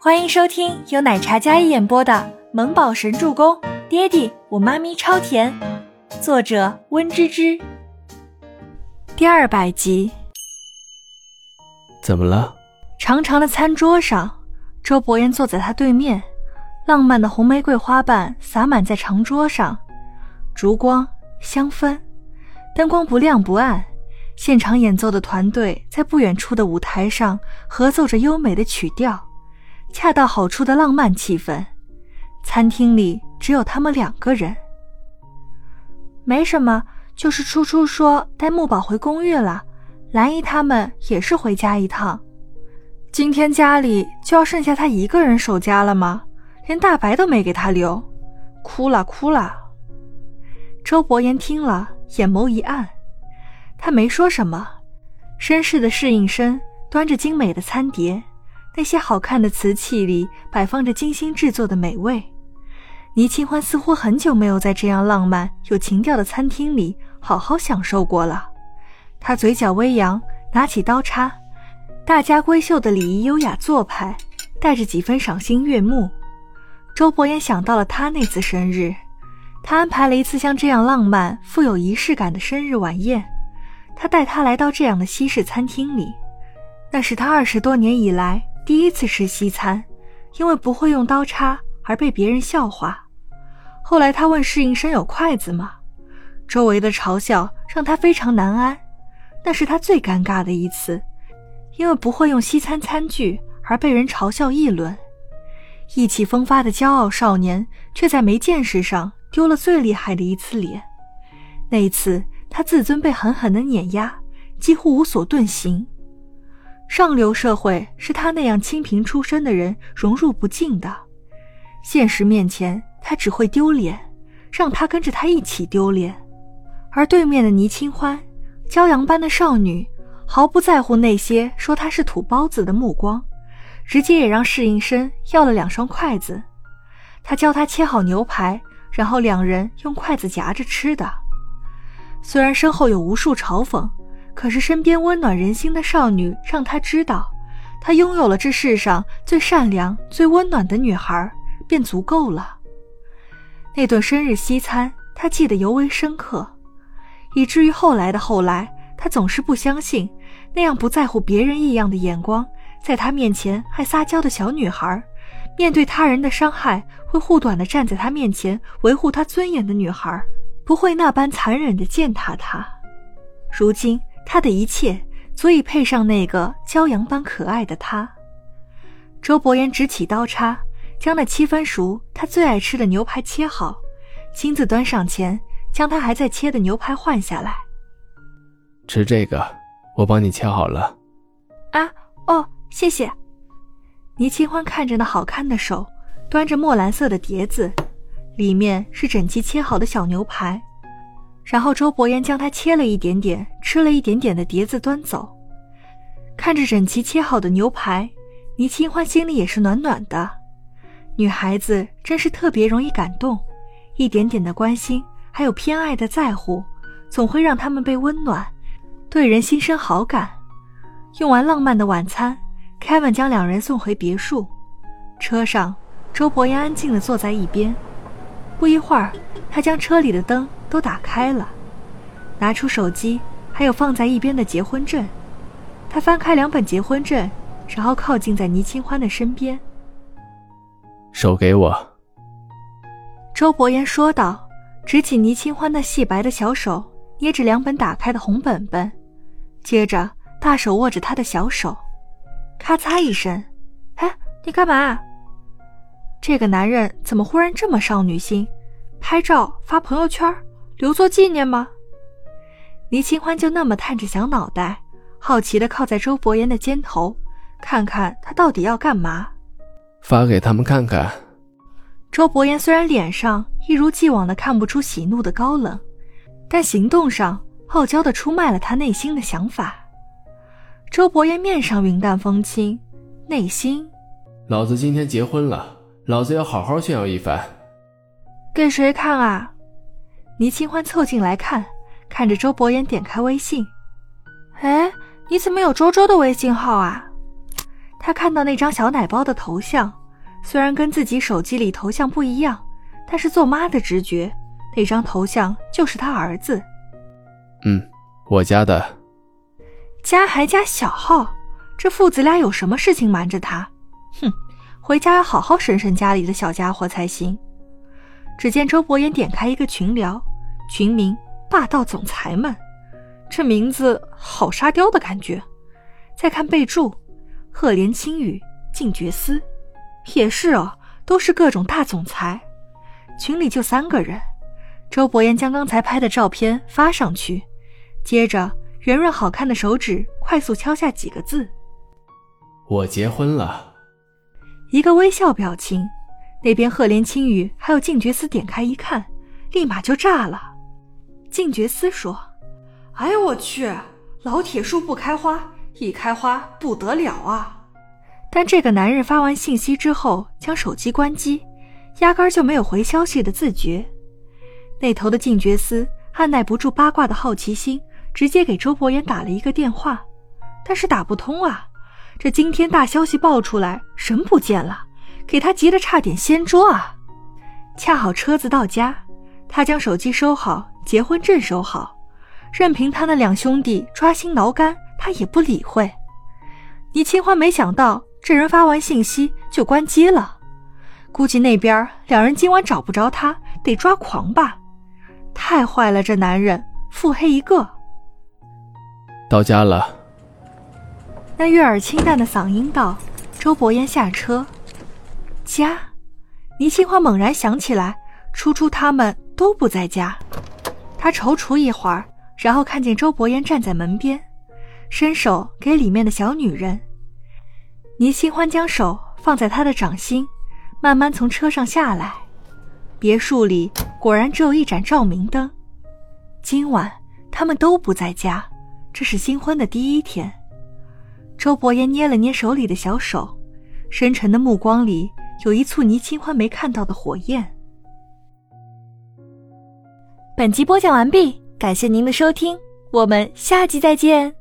欢迎收听由奶茶一演播的《萌宝神助攻》，爹地我妈咪超甜，作者温芝芝。第二百集。怎么了？长长的餐桌上，周伯言坐在他对面，浪漫的红玫瑰花瓣洒满在长桌上，烛光香氛，灯光不亮不暗。现场演奏的团队在不远处的舞台上合奏着优美的曲调，恰到好处的浪漫气氛。餐厅里只有他们两个人。没什么，就是初初说带木宝回公寓了，兰姨他们也是回家一趟。今天家里就要剩下他一个人守家了吗？连大白都没给他留，哭了哭了。周伯言听了，眼眸一暗。他没说什么，绅士的侍应生端着精美的餐碟，那些好看的瓷器里摆放着精心制作的美味。倪清欢似乎很久没有在这样浪漫有情调的餐厅里好好享受过了。他嘴角微扬，拿起刀叉，大家闺秀的礼仪优雅做派，带着几分赏心悦目。周伯言想到了他那次生日，他安排了一次像这样浪漫、富有仪式感的生日晚宴。他带他来到这样的西式餐厅里，那是他二十多年以来第一次吃西餐，因为不会用刀叉而被别人笑话。后来他问侍应生有筷子吗？周围的嘲笑让他非常难安，那是他最尴尬的一次，因为不会用西餐餐具而被人嘲笑议论。意气风发的骄傲少年，却在没见识上丢了最厉害的一次脸。那一次。他自尊被狠狠的碾压，几乎无所遁形。上流社会是他那样清贫出身的人融入不进的。现实面前，他只会丢脸，让他跟着他一起丢脸。而对面的倪清欢，骄阳般的少女，毫不在乎那些说她是土包子的目光，直接也让侍应生要了两双筷子。他教他切好牛排，然后两人用筷子夹着吃的。虽然身后有无数嘲讽，可是身边温暖人心的少女让他知道，他拥有了这世上最善良、最温暖的女孩，便足够了。那顿生日西餐，他记得尤为深刻，以至于后来的后来，他总是不相信那样不在乎别人异样的眼光，在他面前还撒娇的小女孩，面对他人的伤害会护短的站在他面前维护他尊严的女孩。不会那般残忍的践踏他。如今他的一切足以配上那个骄阳般可爱的他。周伯言执起刀叉，将那七分熟、他最爱吃的牛排切好，亲自端上前，将他还在切的牛排换下来。吃这个，我帮你切好了。啊，哦，谢谢。倪清欢看着那好看的手，端着墨蓝色的碟子。里面是整齐切好的小牛排，然后周伯言将它切了一点点，吃了一点点的碟子端走。看着整齐切好的牛排，倪清欢心里也是暖暖的。女孩子真是特别容易感动，一点点的关心，还有偏爱的在乎，总会让他们被温暖，对人心生好感。用完浪漫的晚餐，Kevin 将两人送回别墅。车上，周伯言安静地坐在一边。不一会儿，他将车里的灯都打开了，拿出手机，还有放在一边的结婚证。他翻开两本结婚证，然后靠近在倪清欢的身边。手给我。周伯言说道，执起倪清欢那细白的小手，捏着两本打开的红本本，接着大手握着他的小手，咔嚓一声，哎，你干嘛？这个男人怎么忽然这么少女心？拍照发朋友圈，留作纪念吗？倪清欢就那么探着小脑袋，好奇的靠在周伯言的肩头，看看他到底要干嘛。发给他们看看。周伯言虽然脸上一如既往的看不出喜怒的高冷，但行动上傲娇的出卖了他内心的想法。周伯言面上云淡风轻，内心，老子今天结婚了。老子要好好炫耀一番，给谁看啊？倪清欢凑近来看，看着周伯言点开微信，哎，你怎么有周周的微信号啊？他看到那张小奶包的头像，虽然跟自己手机里头像不一样，但是做妈的直觉，那张头像就是他儿子。嗯，我加的。加还加小号，这父子俩有什么事情瞒着他？哼，回家要好好审审家里的小家伙才行。只见周伯言点开一个群聊，群名“霸道总裁们”，这名字好沙雕的感觉。再看备注。赫连青羽、静觉司，也是哦，都是各种大总裁。群里就三个人。周伯言将刚才拍的照片发上去，接着圆润好看的手指快速敲下几个字：“我结婚了。”一个微笑表情。那边赫连青羽还有静觉司点开一看，立马就炸了。静觉司说：“哎呦我去，老铁树不开花。”一开花不得了啊！但这个男人发完信息之后将手机关机，压根就没有回消息的自觉。那头的静觉司按耐不住八卦的好奇心，直接给周伯言打了一个电话，但是打不通啊！这惊天大消息爆出来，人不见了，给他急得差点掀桌啊！恰好车子到家，他将手机收好，结婚证收好，任凭他那两兄弟抓心挠肝。他也不理会。倪清欢没想到这人发完信息就关机了，估计那边两人今晚找不着他，得抓狂吧？太坏了，这男人腹黑一个。到家了。那悦耳清淡的嗓音道：“周伯言下车。”家？倪清欢猛然想起来，初初他们都不在家。他踌躇一会儿，然后看见周伯言站在门边。伸手给里面的小女人，倪清欢将手放在他的掌心，慢慢从车上下来。别墅里果然只有一盏照明灯。今晚他们都不在家，这是新婚的第一天。周伯言捏了捏手里的小手，深沉的目光里有一簇倪清欢没看到的火焰。本集播讲完毕，感谢您的收听，我们下集再见。